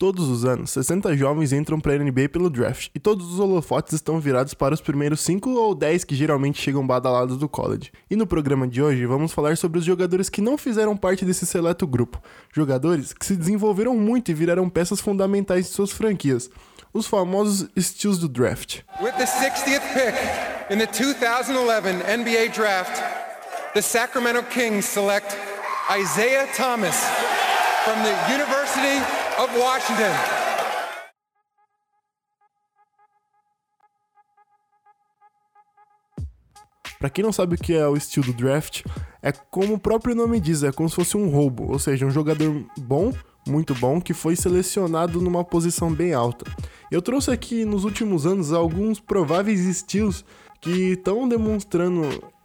Todos os anos, 60 jovens entram para a NBA pelo draft, e todos os holofotes estão virados para os primeiros 5 ou 10 que geralmente chegam badalados do college. E no programa de hoje vamos falar sobre os jogadores que não fizeram parte desse seleto grupo, jogadores que se desenvolveram muito e viraram peças fundamentais de suas franquias, os famosos steals do draft. With the 60th pick in the 2011 NBA Draft, the Sacramento Kings select Isaiah Thomas from the University of Washington. Para quem não sabe o que é o estilo do draft, é como o próprio nome diz, é como se fosse um roubo, ou seja, um jogador bom, muito bom, que foi selecionado numa posição bem alta. Eu trouxe aqui nos últimos anos alguns prováveis estilos que estão demonstrando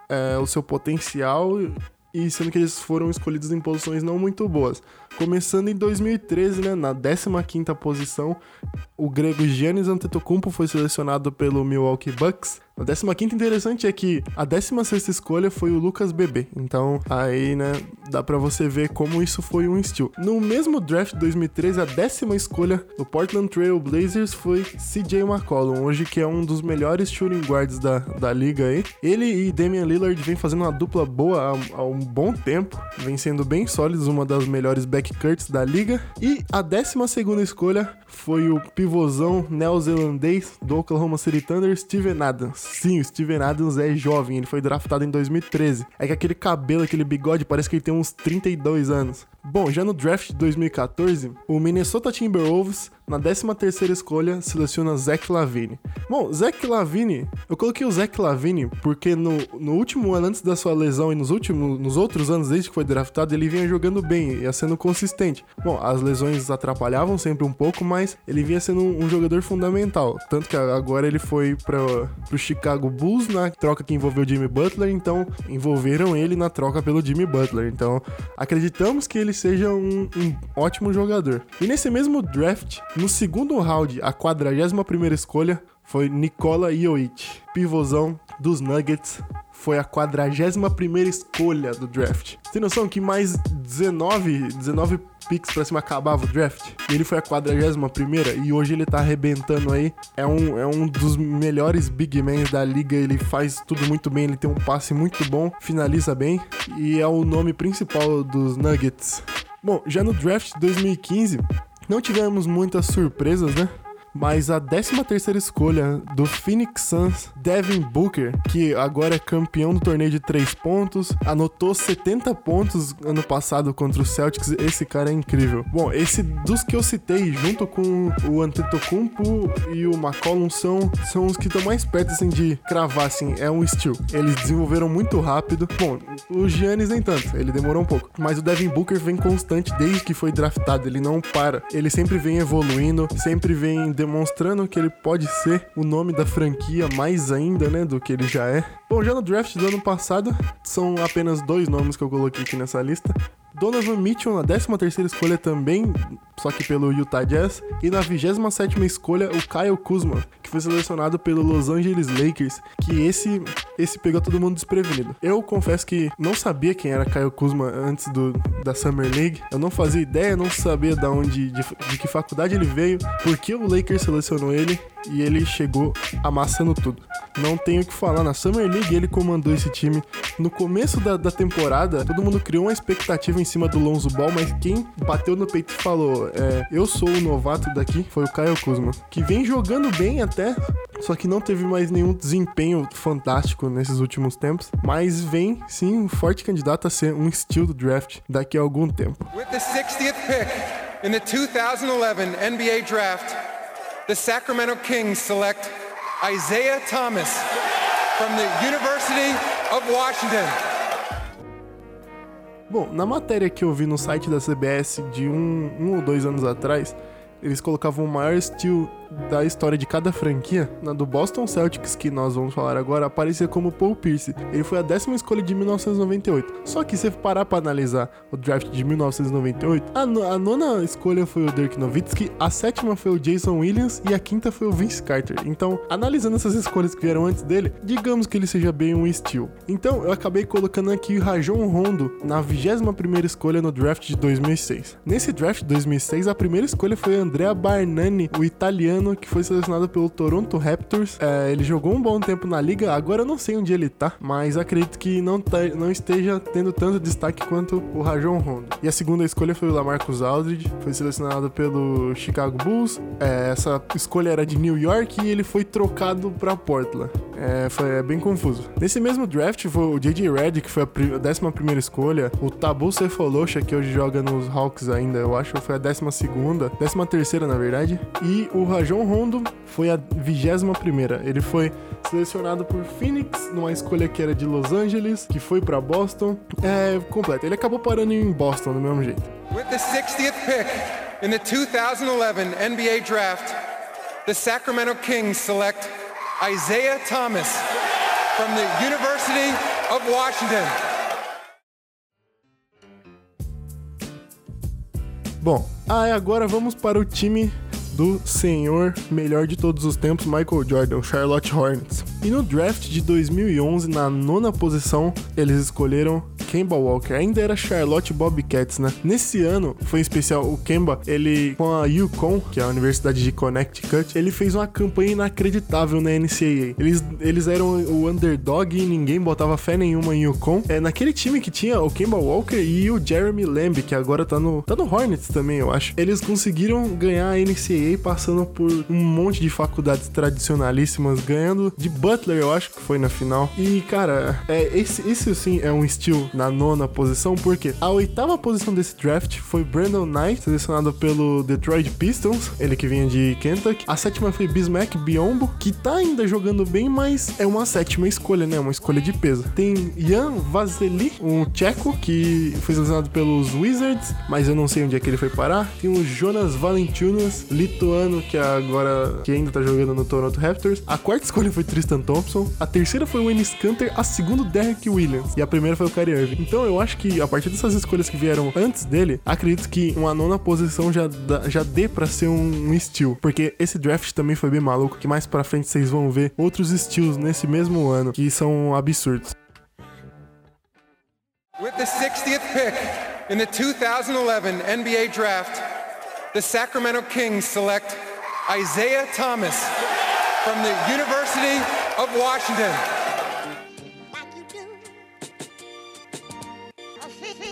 é, o seu potencial e sendo que eles foram escolhidos em posições não muito boas. Começando em 2013, né, na 15ª posição, o grego Giannis Antetokounmpo foi selecionado pelo Milwaukee Bucks. A 15ª interessante é que a 16ª escolha foi o Lucas Bebê. Então, aí, né, dá para você ver como isso foi um estilo. No mesmo draft de 2013, a décima escolha do Portland Trail Blazers foi CJ McCollum, hoje que é um dos melhores shooting guards da, da liga aí. Ele e Damian Lillard vem fazendo uma dupla boa há, há um bom tempo, vem sendo bem sólidos, uma das melhores back backcourts da liga. E a 12 escolha foi o pivôzão neozelandês do Oklahoma City Thunder, Steven Adams. Sim, o Steven Adams é jovem, ele foi draftado em 2013. É que aquele cabelo, aquele bigode, parece que ele tem uns 32 anos. Bom, já no draft de 2014, o Minnesota Timberwolves, na 13ª escolha, seleciona Zach Lavine. Bom, Zach Lavine, eu coloquei o Zach Lavine porque no, no último ano antes da sua lesão e nos últimos nos outros anos desde que foi draftado, ele vinha jogando bem, ia sendo consistente. Bom, as lesões atrapalhavam sempre um pouco, mas ele vinha sendo um, um jogador fundamental, tanto que agora ele foi para o Chicago Bulls na troca que envolveu Jimmy Butler, então envolveram ele na troca pelo Jimmy Butler. Então, acreditamos que ele ele seja um, um ótimo jogador. E nesse mesmo draft, no segundo round, a 41 escolha foi Nikola Jovic, pivôzão dos Nuggets, foi a 41 escolha do draft. Tem noção que mais 19, 19 picks pra cima acabava o draft? Ele foi a 41 e hoje ele tá arrebentando aí. É um, é um dos melhores big men da liga. Ele faz tudo muito bem, ele tem um passe muito bom, finaliza bem e é o nome principal dos Nuggets. Bom, já no draft de 2015, não tivemos muitas surpresas, né? Mas a 13ª escolha do Phoenix Suns, Devin Booker, que agora é campeão do torneio de 3 pontos, anotou 70 pontos ano passado contra o Celtics, esse cara é incrível. Bom, esse dos que eu citei, junto com o Antetokounmpo e o McCollum, são, são os que estão mais perto, assim, de cravar, assim, é um steal. Eles desenvolveram muito rápido. Bom, o Giannis nem tanto, ele demorou um pouco, mas o Devin Booker vem constante desde que foi draftado, ele não para. Ele sempre vem evoluindo, sempre vem demonstrando que ele pode ser o nome da franquia mais ainda, né, do que ele já é. Bom, já no draft do ano passado, são apenas dois nomes que eu coloquei aqui nessa lista. Donovan Mitchell na 13ª escolha também, só que pelo Utah Jazz, e na 27ª escolha o Kyle Kuzma, que foi selecionado pelo Los Angeles Lakers, que esse esse pegou todo mundo desprevenido. Eu confesso que não sabia quem era Kyle Kuzma antes do da Summer League. Eu não fazia ideia, não sabia de onde de, de que faculdade ele veio, porque o Lakers selecionou ele e ele chegou amassando tudo. Não tenho o que falar, na Summer League ele comandou esse time. No começo da, da temporada, todo mundo criou uma expectativa em cima do Lonzo Ball, mas quem bateu no peito e falou: é, Eu sou o novato daqui, foi o Kyle Kuzma, que vem jogando bem até, só que não teve mais nenhum desempenho fantástico nesses últimos tempos, mas vem sim um forte candidato a ser um estilo do draft daqui a algum tempo. With the 60th pick in the 2011 NBA Draft, the Sacramento Kings select Isaiah Thomas from the University of Washington. Bom, na matéria que eu vi no site da CBS de um, um ou dois anos atrás, eles colocavam o maior steal da história de cada franquia, na do Boston Celtics, que nós vamos falar agora, aparecia como Paul Pierce. Ele foi a décima escolha de 1998. Só que se parar para analisar o draft de 1998, a, a, nona escolha foi o Dirk Nowitzki, a sétima foi o Jason Williams e a quinta foi o Vince Carter. Então, analisando essas escolhas que vieram antes dele, digamos que ele seja bem um steal. Então, eu acabei colocando aqui o Rajon Rondo na 21 primeira escolha no draft de 2006. Nesse draft de 2006, a primeira escolha foi Andrea Barnani, o italiano que foi selecionado pelo Toronto Raptors. É, ele jogou um bom tempo na liga, agora eu não sei onde ele tá, mas acredito que não, tá, não esteja tendo tanto destaque quanto o Rajon Rondo. E a segunda escolha foi o Lamarcus Aldridge, foi selecionado pelo Chicago Bulls. É, essa escolha era de New York e ele foi trocado para Portland. É, foi é bem confuso. Nesse mesmo draft foi o J.J. Redd, que foi a, a 11 primeira escolha, o Tabu Cephalosha, que hoje joga nos Hawks ainda, eu acho, foi a 12 segunda, 13 terceira na verdade, e o Rajon Rondo foi a 21 primeira. Ele foi selecionado por Phoenix numa escolha que era de Los Angeles, que foi para Boston. É completo. Ele acabou parando em Boston do mesmo jeito. With the 60th pick in the 2011 NBA Draft, the Sacramento Kings select Isaiah Thomas from the University of Washington. Bom, aí agora vamos para o time do senhor melhor de todos os tempos, Michael Jordan, Charlotte Hornets. E no draft de 2011, na nona posição, eles escolheram Kemba Walker. Ainda era Charlotte Bobcats, né? Nesse ano, foi especial, o Kemba, ele, com a Yukon, que é a Universidade de Connecticut, ele fez uma campanha inacreditável na NCAA. Eles, eles eram o underdog e ninguém botava fé nenhuma em Yukon. É naquele time que tinha o Kemba Walker e o Jeremy Lamb, que agora tá no, tá no Hornets também, eu acho. Eles conseguiram ganhar a NCAA passando por um monte de faculdades tradicionalíssimas, ganhando de Butler, eu acho que foi na final. E, cara, é, esse, esse sim é um estilo na nona posição, porque a oitava posição desse draft foi Brandon Knight, selecionado pelo Detroit Pistons, ele que vinha de Kentucky. A sétima foi Bismack Biombo, que tá ainda jogando bem, mas é uma sétima escolha, né? Uma escolha de peso. Tem Jan Vasily, um tcheco, que foi selecionado pelos Wizards, mas eu não sei onde é que ele foi parar. Tem o Jonas Valentinas, lituano, que agora que ainda tá jogando no Toronto Raptors. A quarta escolha foi Tristan Thompson. A terceira foi o Ennis Canter. A segunda, Derek Williams. E a primeira foi o Kyrie Irving. Então eu acho que a partir dessas escolhas que vieram antes dele, acredito que uma nona posição já, dá, já dê pra ser um, um steal. Porque esse draft também foi bem maluco, que mais pra frente vocês vão ver outros steals nesse mesmo ano, que são absurdos. With the 60th pick in the 2011 NBA Draft, the Sacramento Kings select Isaiah Thomas from the University of Washington.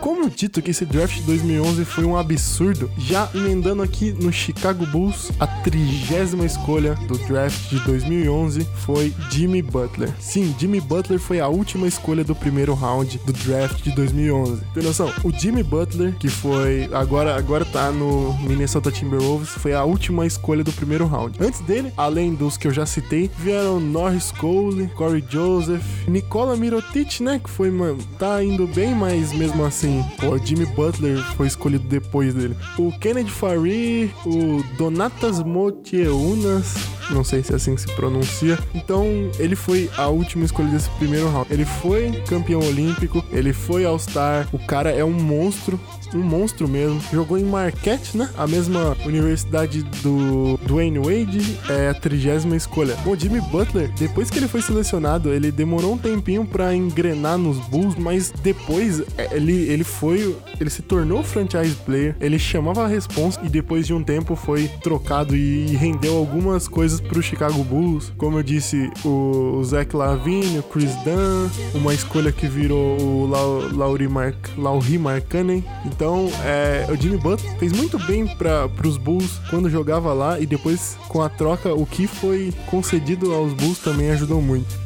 Como dito que esse draft de 2011 foi um absurdo, já emendando aqui no Chicago Bulls, a trigésima escolha do draft de 2011 foi Jimmy Butler. Sim, Jimmy Butler foi a última escolha do primeiro round do draft de 2011. Tem noção? O Jimmy Butler, que foi agora agora tá no Minnesota Timberwolves, foi a última escolha do primeiro round. Antes dele, além dos que eu já citei, vieram Norris Cole, Corey Joseph, Nicola Mirotic, né, que foi, mano, tá indo bem, mas mesmo assim o Jimmy Butler foi escolhido depois dele. O Kennedy Farid, o Donatas Motieunas, não sei se é assim que se pronuncia. Então, ele foi a última escolha desse primeiro round. Ele foi campeão olímpico, ele foi All-Star. O cara é um monstro, um monstro mesmo. Jogou em Marquette, né? A mesma universidade do Dwayne Wade, é a trigésima escolha. Bom, Jimmy Butler, depois que ele foi selecionado, ele demorou um tempinho para engrenar nos Bulls, mas depois é, ele, ele foi, ele se tornou franchise player, ele chamava a responsa e depois de um tempo foi trocado e rendeu algumas coisas pro Chicago Bulls. Como eu disse, o Zach Lavine, o Chris Dunn, uma escolha que virou o Lauri Mark, Lauri Markkanen. Então, é, o Jimmy Butler fez muito bem para os Bulls quando jogava lá e depois com a troca o que foi concedido aos Bulls também ajudou muito.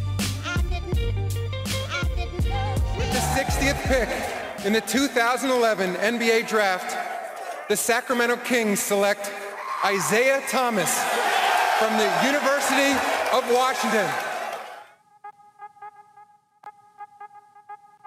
With the 60th pick in the 2011 NBA Draft, the Sacramento Kings select Isaiah Thomas from the University of Washington.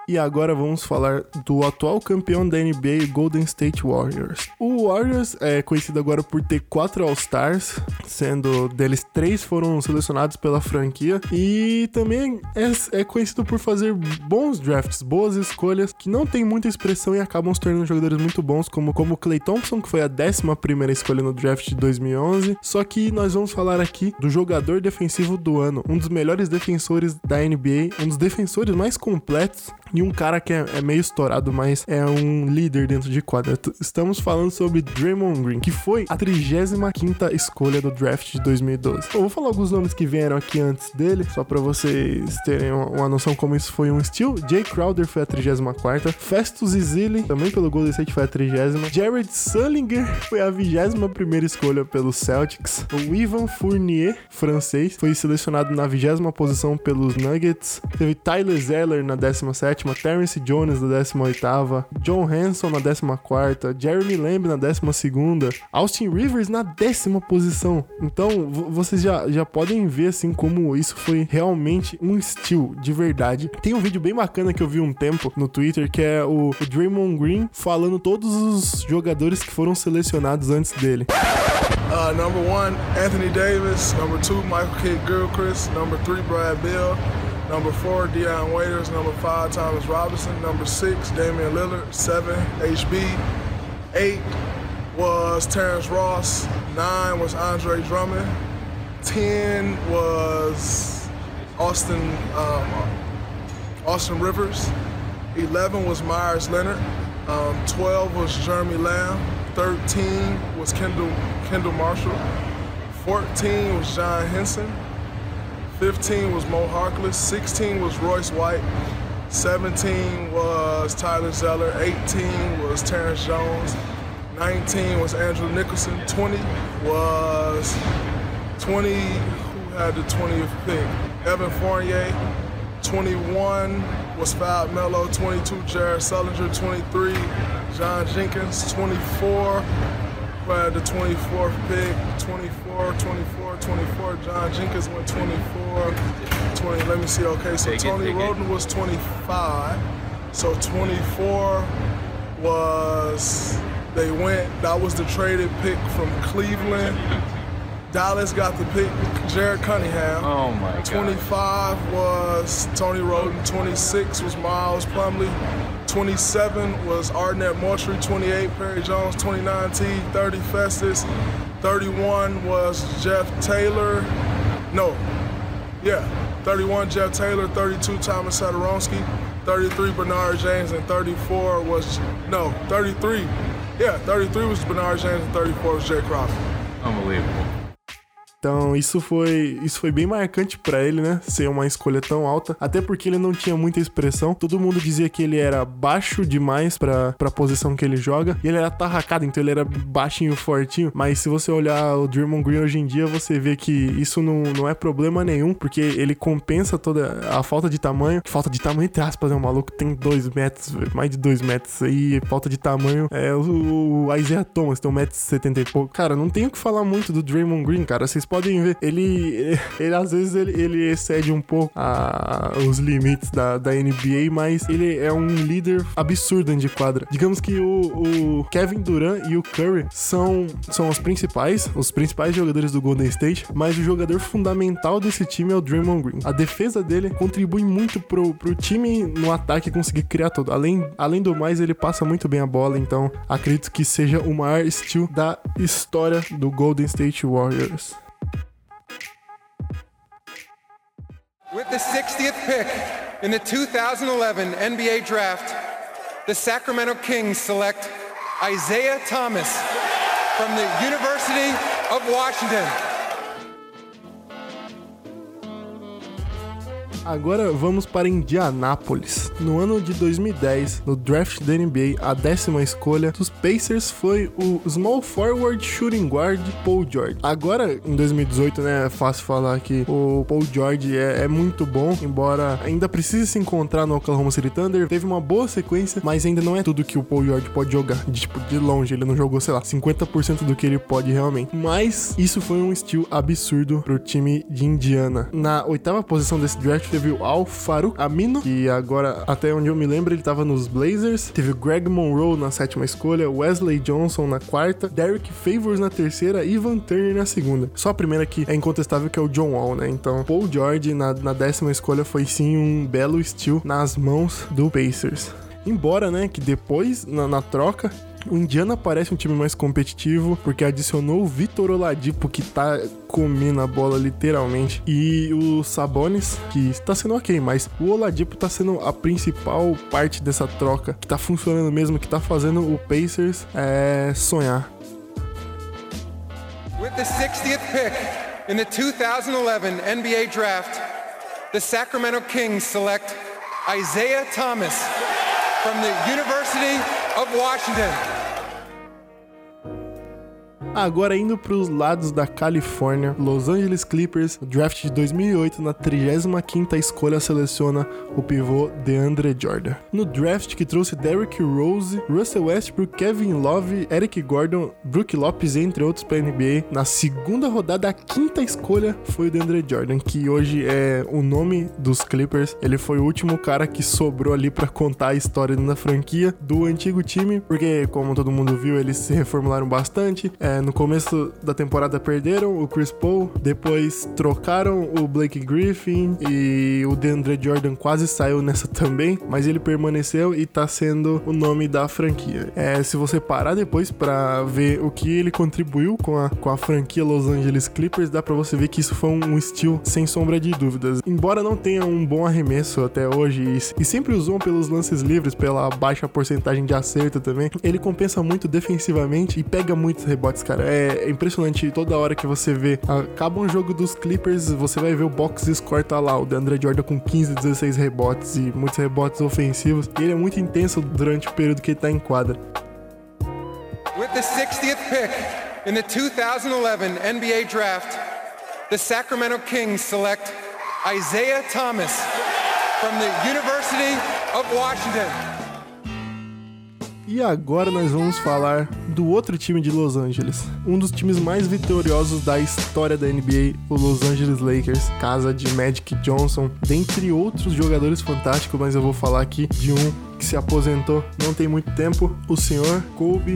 E agora vamos falar do atual campeão da NBA, Golden State Warriors. O Warriors é conhecido agora por ter quatro All-Stars, sendo deles três foram selecionados pela franquia e também é, é conhecido por fazer bons drafts, boas escolhas que não tem muita expressão e acabam se tornando jogadores muito bons, como como Clay Thompson, que foi a 11 primeira escolha no draft de 2011. Só que nós vamos falar aqui do jogador defensivo do ano, um dos melhores defensores da NBA, um dos defensores mais completos um cara que é, é meio estourado, mas é um líder dentro de quadra. Estamos falando sobre Draymond Green, que foi a 35 escolha do draft de 2012. Eu vou falar alguns nomes que vieram aqui antes dele, só para vocês terem uma, uma, noção como isso foi um estilo. Jay Crowder foi a 34 Festus Ezeli, também pelo Golden State, foi a 30 Jared Sullinger foi a 21 primeira escolha pelo Celtics. O Ivan Fournier, francês, foi selecionado na 20 posição pelos Nuggets. Teve Tyler Zeller na 17 Terrence Jones na 18ª, John Hanson na 14ª, Jeremy Lamb na 12ª, Austin Rivers na décima posição. Então, vocês já, já podem ver assim como isso foi realmente um estilo de verdade. Tem um vídeo bem bacana que eu vi um tempo no Twitter que é o, o Draymond Green falando todos os jogadores que foram selecionados antes dele. Uh, number one, Anthony Davis. Number two, Michael Kidd Gilchrist. Number three, Brad Bill. Number four, Deion Waiters. Number five, Thomas Robinson. Number six, Damian Lillard. Seven, HB. Eight was Terrence Ross. Nine was Andre Drummond. Ten was Austin um, Austin Rivers. Eleven was Myers Leonard. Um, Twelve was Jeremy Lamb. Thirteen was Kendall Kendall Marshall. Fourteen was John Henson. 15 was Mo Harkless, 16 was Royce White, 17 was Tyler Zeller, 18 was Terrence Jones, 19 was Andrew Nicholson, 20 was 20, who had the 20th pick? Evan Fournier, 21 was Fab Mello, 22 Jared Sullinger, 23 John Jenkins, 24 had the 24th pick, 24, 24, 24. John Jenkins went 24, 20. Let me see. Okay, so Tony Roden was 25. So 24 was they went. That was the traded pick from Cleveland. Dallas got the pick, Jared Cunningham. Oh my god. 25 was Tony Roden. 26 was Miles Plumley. 27 was Arnett Moultrie. 28 Perry Jones. 29 T. 30 Festus. 31 was Jeff Taylor. No, yeah. 31 Jeff Taylor. 32 Thomas Sadoronsky. 33 Bernard James. And 34 was, no, 33. Yeah, 33 was Bernard James and 34 was Jay Crawford. Unbelievable. Então, isso foi, isso foi bem marcante para ele, né? Ser uma escolha tão alta. Até porque ele não tinha muita expressão. Todo mundo dizia que ele era baixo demais pra, pra posição que ele joga. E ele era tarracado, então ele era baixinho, fortinho. Mas se você olhar o Draymond Green hoje em dia, você vê que isso não, não é problema nenhum, porque ele compensa toda a falta de tamanho. Falta de tamanho, entre aspas, né? O maluco tem dois metros, mais de dois metros aí. Falta de tamanho. É o, o Isaiah Thomas, tem um metro e setenta e pouco. Cara, não tenho o que falar muito do Draymond Green, cara. Vocês podem ver, ele, ele, às vezes ele, ele, excede um pouco a, os limites da, da NBA, mas ele é um líder absurdo de quadra. Digamos que o, o, Kevin Durant e o Curry são, são os principais, os principais jogadores do Golden State, mas o jogador fundamental desse time é o Draymond Green. A defesa dele contribui muito pro, pro time no ataque conseguir criar tudo. Além, além do mais, ele passa muito bem a bola, então acredito que seja o maior steal da história do Golden State Warriors. With the 60th pick in the 2011 NBA Draft, the Sacramento Kings select Isaiah Thomas from the University of Washington. Agora vamos para Indianápolis. No ano de 2010, no draft da NBA, a décima escolha dos Pacers foi o small forward shooting guard Paul George. Agora, em 2018, né, é fácil falar que o Paul George é, é muito bom, embora ainda precise se encontrar no Oklahoma City Thunder. Teve uma boa sequência, mas ainda não é tudo que o Paul George pode jogar. De, tipo, de longe, ele não jogou, sei lá, 50% do que ele pode realmente. Mas isso foi um estilo absurdo pro time de Indiana. Na oitava posição desse draft teve o Al Farouk Amino, que agora até onde eu me lembro, ele tava nos Blazers. Teve o Greg Monroe na sétima escolha, Wesley Johnson na quarta, Derek Favors na terceira e Van Turner na segunda. Só a primeira que é incontestável que é o John Wall, né? Então, Paul George na, na décima escolha foi sim um belo steal nas mãos do Pacers. Embora, né, que depois, na, na troca, o Indiana parece um time mais competitivo, porque adicionou o Vitor Oladipo, que tá comendo a bola literalmente, e o Sabonis, que tá sendo ok, mas o Oladipo tá sendo a principal parte dessa troca, que tá funcionando mesmo, que tá fazendo o Pacers é, sonhar. With the 60th pick in the 2011 NBA Draft, the Sacramento Kings select Isaiah Thomas from the University of Washington. Agora indo para os lados da Califórnia, Los Angeles Clippers, draft de 2008, na 35ª escolha seleciona o pivô DeAndre Jordan. No draft que trouxe Derrick Rose, Russell Westbrook, Kevin Love, Eric Gordon, Brook Lopes, entre outros para NBA, na segunda rodada, a quinta escolha foi o DeAndre Jordan, que hoje é o nome dos Clippers. Ele foi o último cara que sobrou ali para contar a história da franquia do antigo time, porque como todo mundo viu, eles se reformularam bastante. É, no começo da temporada perderam o Chris Paul, depois trocaram o Blake Griffin e o DeAndre Jordan quase saiu nessa também, mas ele permaneceu e tá sendo o nome da franquia. É, se você parar depois para ver o que ele contribuiu com a, com a franquia Los Angeles Clippers, dá para você ver que isso foi um, estilo sem sombra de dúvidas. Embora não tenha um bom arremesso até hoje e, e sempre usam pelos lances livres, pela baixa porcentagem de acerto também, ele compensa muito defensivamente e pega muitos rebotes cara. É impressionante toda hora que você vê. Acaba um jogo dos Clippers, você vai ver o box score tá lá, o DeAndre Jordan com 15, 16 rebotes e muitos rebotes ofensivos. E ele é muito intenso durante o período que ele tá em quadra. With the 60th pick in the 2011 NBA Draft, the Sacramento Kings select Isaiah Thomas from the University of Washington. E agora nós vamos falar do outro time de Los Angeles, um dos times mais vitoriosos da história da NBA, o Los Angeles Lakers, casa de Magic Johnson, dentre outros jogadores fantásticos, mas eu vou falar aqui de um que se aposentou não tem muito tempo, o senhor Kobe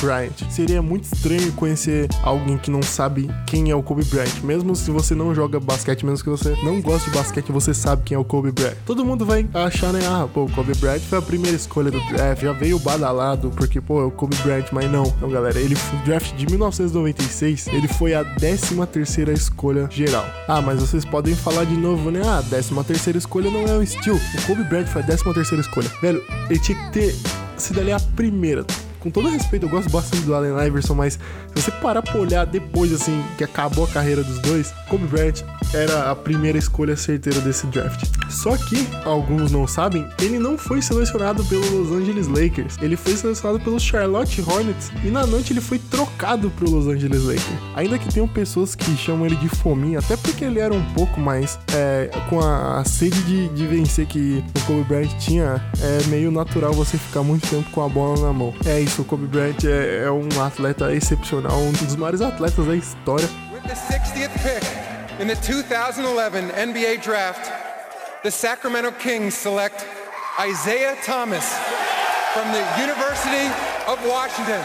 Bryant. Seria muito estranho conhecer alguém que não sabe quem é o Kobe Bryant, mesmo se você não joga basquete, mesmo que você não goste de basquete, você sabe quem é o Kobe Bryant. Todo mundo vai achar, né? Ah, pô, o Kobe Bryant foi a primeira escolha do draft, já veio badalado, porque, pô, é o Kobe Bryant, mas não. Não, galera, ele foi draft de 1996, ele foi a 13 terceira escolha geral. Ah, mas vocês podem falar de novo, né? Ah, 13 terceira escolha não é um estilo. O Kobe Bryant foi a 13 terceira escolha. Velho, ele tinha que ter sido ali a primeira com todo respeito, eu gosto bastante do Allen Iverson, mas se você parar pra olhar depois, assim, que acabou a carreira dos dois, Kobe Bryant era a primeira escolha certeira desse draft. Só que, alguns não sabem, ele não foi selecionado pelo Los Angeles Lakers. Ele foi selecionado pelo Charlotte Hornets e na noite ele foi trocado pro Los Angeles Lakers. Ainda que tenham pessoas que chamam ele de fominha, até porque ele era um pouco mais é, com a, a sede de, de, vencer que o Kobe Bryant tinha, é meio natural você ficar muito tempo com a bola na mão. É isso, o Kobe Bryant é, é um atleta excepcional, um dos maiores atletas da história. With the 60th pick. In the 2011 NBA Draft, the Sacramento Kings select Isaiah Thomas from the University of Washington.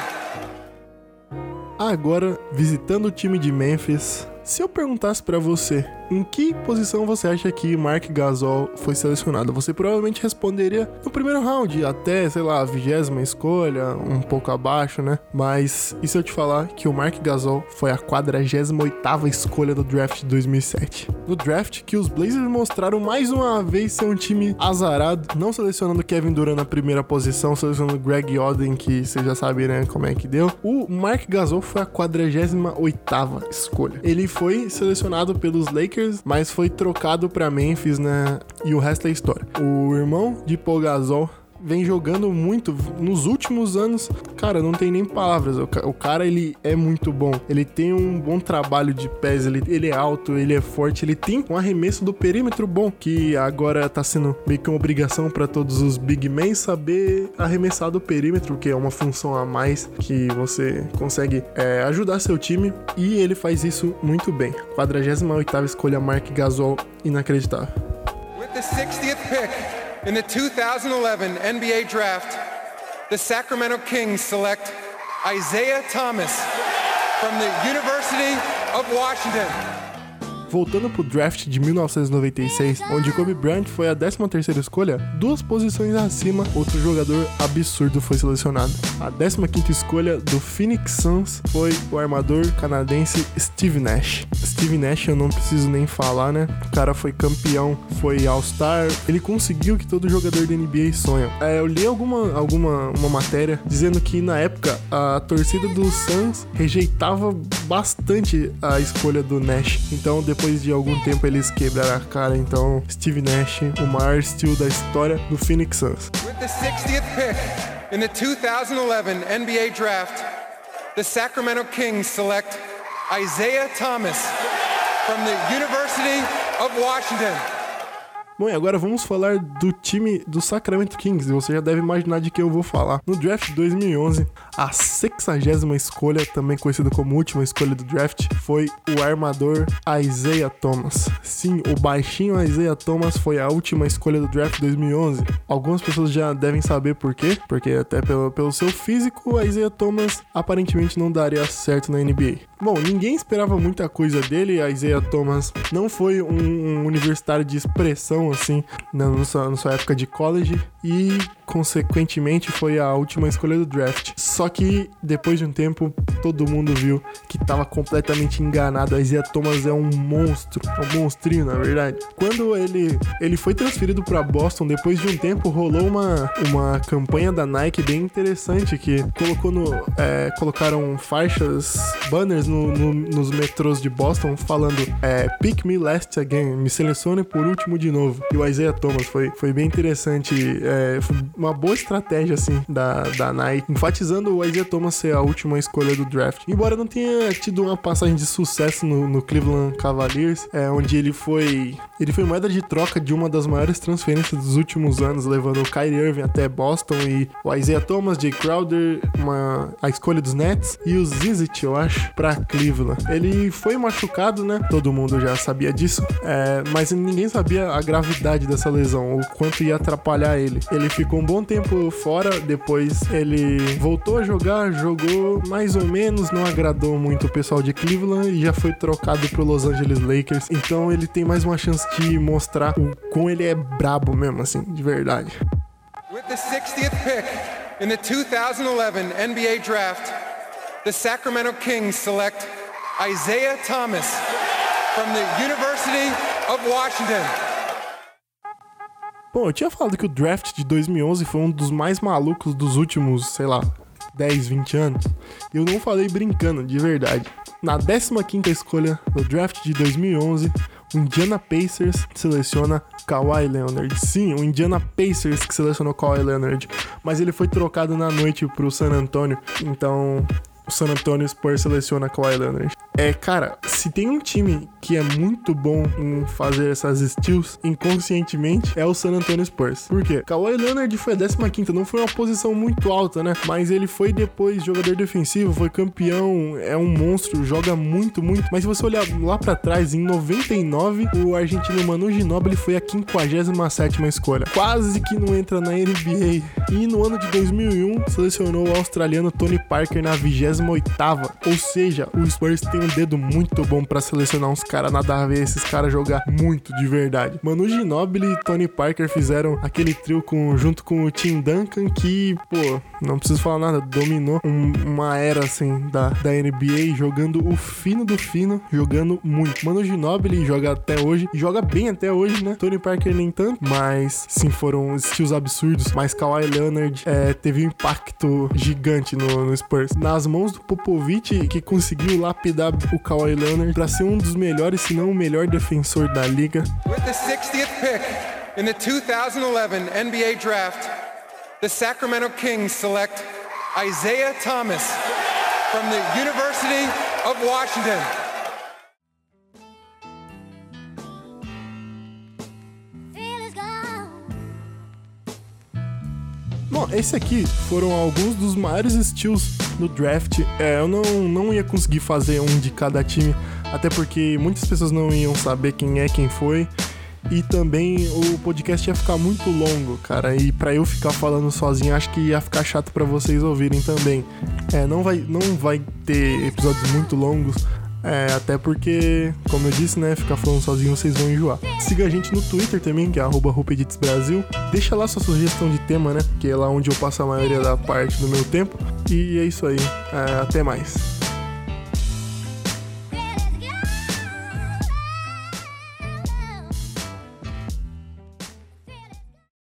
Agora, visitando o time de Memphis, se eu perguntasse para você em que posição você acha que Mark Gasol foi selecionado? Você provavelmente responderia no primeiro round, até, sei lá, a vigésima escolha, um pouco abaixo, né? Mas e se eu te falar que o Mark Gasol foi a 48ª escolha do draft de 2007? No draft que os Blazers mostraram mais uma vez ser um time azarado, não selecionando Kevin Durant na primeira posição, selecionando Greg Oden, que você já sabe, né, como é que deu. O Mark Gasol foi a 48ª escolha. Ele foi selecionado pelos Lakers Lakers, mas foi trocado para Memphis, né? E o resto é história. O irmão de Paul Gasol vem jogando muito nos últimos anos. Cara, não tem nem palavras. O, cara, ele é muito bom. Ele tem um bom trabalho de pés. Ele, ele é alto, ele é forte. Ele tem um arremesso do perímetro bom, que agora tá sendo meio que uma obrigação para todos os big men saber arremessar do perímetro, que é uma função a mais que você consegue é, ajudar seu time. E ele faz isso muito bem. 48 escolha Mark Gasol, inacreditável. With the 60th pick in the 2011 NBA Draft, the Sacramento Kings select Isaiah Thomas from the University of Washington. Voltando pro draft de 1996, onde Kobe Bryant foi a 13ª escolha, duas posições acima, outro jogador absurdo foi selecionado. A 15ª escolha do Phoenix Suns foi o armador canadense Steve Nash. Steve Nash eu não preciso nem falar, né? O cara foi campeão, foi All-Star, ele conseguiu o que todo jogador da NBA sonha. É, eu li alguma, alguma uma matéria dizendo que na época a torcida do Suns rejeitava bastante a escolha do Nash. Então depois depois de algum tempo eles quebraram a cara. Então, Steve Nash, o maior steal da história do Phoenix Suns. With the 60th pick in the 2011 NBA Draft, the Sacramento Kings select Isaiah Thomas from the University of Washington. Bom, e agora vamos falar do time do Sacramento Kings. Você já deve imaginar de que eu vou falar. No draft de 2011, a sexagésima escolha, também conhecida como última escolha do draft, foi o armador Isaiah Thomas. Sim, o baixinho Isaiah Thomas foi a última escolha do draft de 2011. Algumas pessoas já devem saber por quê, porque até pelo, pelo seu físico, Isaiah Thomas aparentemente não daria certo na NBA. Bom, ninguém esperava muita coisa dele, Isaiah Thomas não foi um, universitário de expressão assim na sua, na sua época de college e consequentemente foi a última escolha do draft. Só que depois de um tempo todo mundo viu que estava completamente enganado. A Isaiah Thomas é um monstro, é um monstrinho na verdade. Quando ele ele foi transferido para Boston depois de um tempo rolou uma uma campanha da Nike bem interessante que colocou no é, colocaram faixas banners no, no, nos metrôs de Boston falando é, Pick me last again, me selecione por último de novo. E o Isaiah Thomas foi, foi bem interessante, é, foi uma boa estratégia assim da, da Nike, enfatizando o Isaiah Thomas ser a última escolha do draft. Embora não tenha tido uma passagem de sucesso no, no Cleveland Cavaliers, é, onde ele foi ele foi moeda de troca de uma das maiores transferências dos últimos anos, levando o Kyrie Irving até Boston e o Isaiah Thomas, Jay Crowder, uma, a escolha dos Nets e o Zizit, eu acho, pra Cleveland. Ele foi machucado, né? Todo mundo já sabia disso, é, mas ninguém sabia a gravidade dessa lesão, o quanto ia atrapalhar ele. Ele ficou um bom tempo fora, depois ele voltou a jogar, jogou mais ou menos, não agradou muito o pessoal de Cleveland e já foi trocado pro Los Angeles Lakers. Então ele tem mais uma chance de mostrar o quão ele é brabo mesmo, assim, de verdade. With the 60th pick in the 2011 NBA Draft, the Sacramento Kings select Isaiah Thomas from the University of Washington. Bom, eu tinha falado que o draft de 2011 foi um dos mais malucos dos últimos, sei lá, 10, 20 anos. Eu não falei brincando, de verdade. Na 15ª escolha do draft de 2011, o Indiana Pacers seleciona Kawhi Leonard. Sim, o Indiana Pacers que selecionou Kawhi Leonard, mas ele foi trocado na noite pro San Antonio. Então, o San Antonio Spurs seleciona Kawhi Leonard. É, cara, se tem um time que é muito bom em fazer essas steals inconscientemente, é o San Antonio Spurs. Por quê? Kawhi Leonard foi a 15 não foi uma posição muito alta, né? Mas ele foi depois jogador defensivo, foi campeão, é um monstro, joga muito, muito. Mas se você olhar lá para trás, em 99, o argentino Manu Ginóbili foi a 57 escolha. Quase que não entra na NBA. E no ano de 2001, selecionou o australiano Tony Parker na 28 Ou seja, o Spurs tem um dedo muito bom para selecionar uns caras nada a ver, esses caras jogar muito de verdade. Manu Ginobili e Tony Parker fizeram aquele trio com, junto com o Tim Duncan que, pô, não preciso falar nada, dominou um, uma era assim da, da NBA, jogando o fino do fino, jogando muito. Manu Ginobili joga até hoje, joga bem até hoje, né? Tony Parker nem tanto, mas sim, foram estilos absurdos. Mas Kawhi Leonard é, teve um impacto gigante no, no Spurs. Nas mãos do Popovich, que conseguiu lapidar o Kawhi Leonard para ser um dos melhores, se não o melhor defensor da liga. With the 60th pick in the 2011 NBA Draft, the Sacramento Kings select Isaiah Thomas from the University of Washington. Bom, esse aqui foram alguns dos maiores estilos no draft. É, eu não, não ia conseguir fazer um de cada time, até porque muitas pessoas não iam saber quem é quem foi. E também o podcast ia ficar muito longo, cara. E para eu ficar falando sozinho, acho que ia ficar chato para vocês ouvirem também. É, não vai, não vai ter episódios muito longos. É, até porque, como eu disse, né, ficar falando sozinho vocês vão enjoar. Siga a gente no Twitter também, que é arroba Brasil. Deixa lá sua sugestão de tema, né, que é lá onde eu passo a maioria da parte do meu tempo. E é isso aí. É, até mais.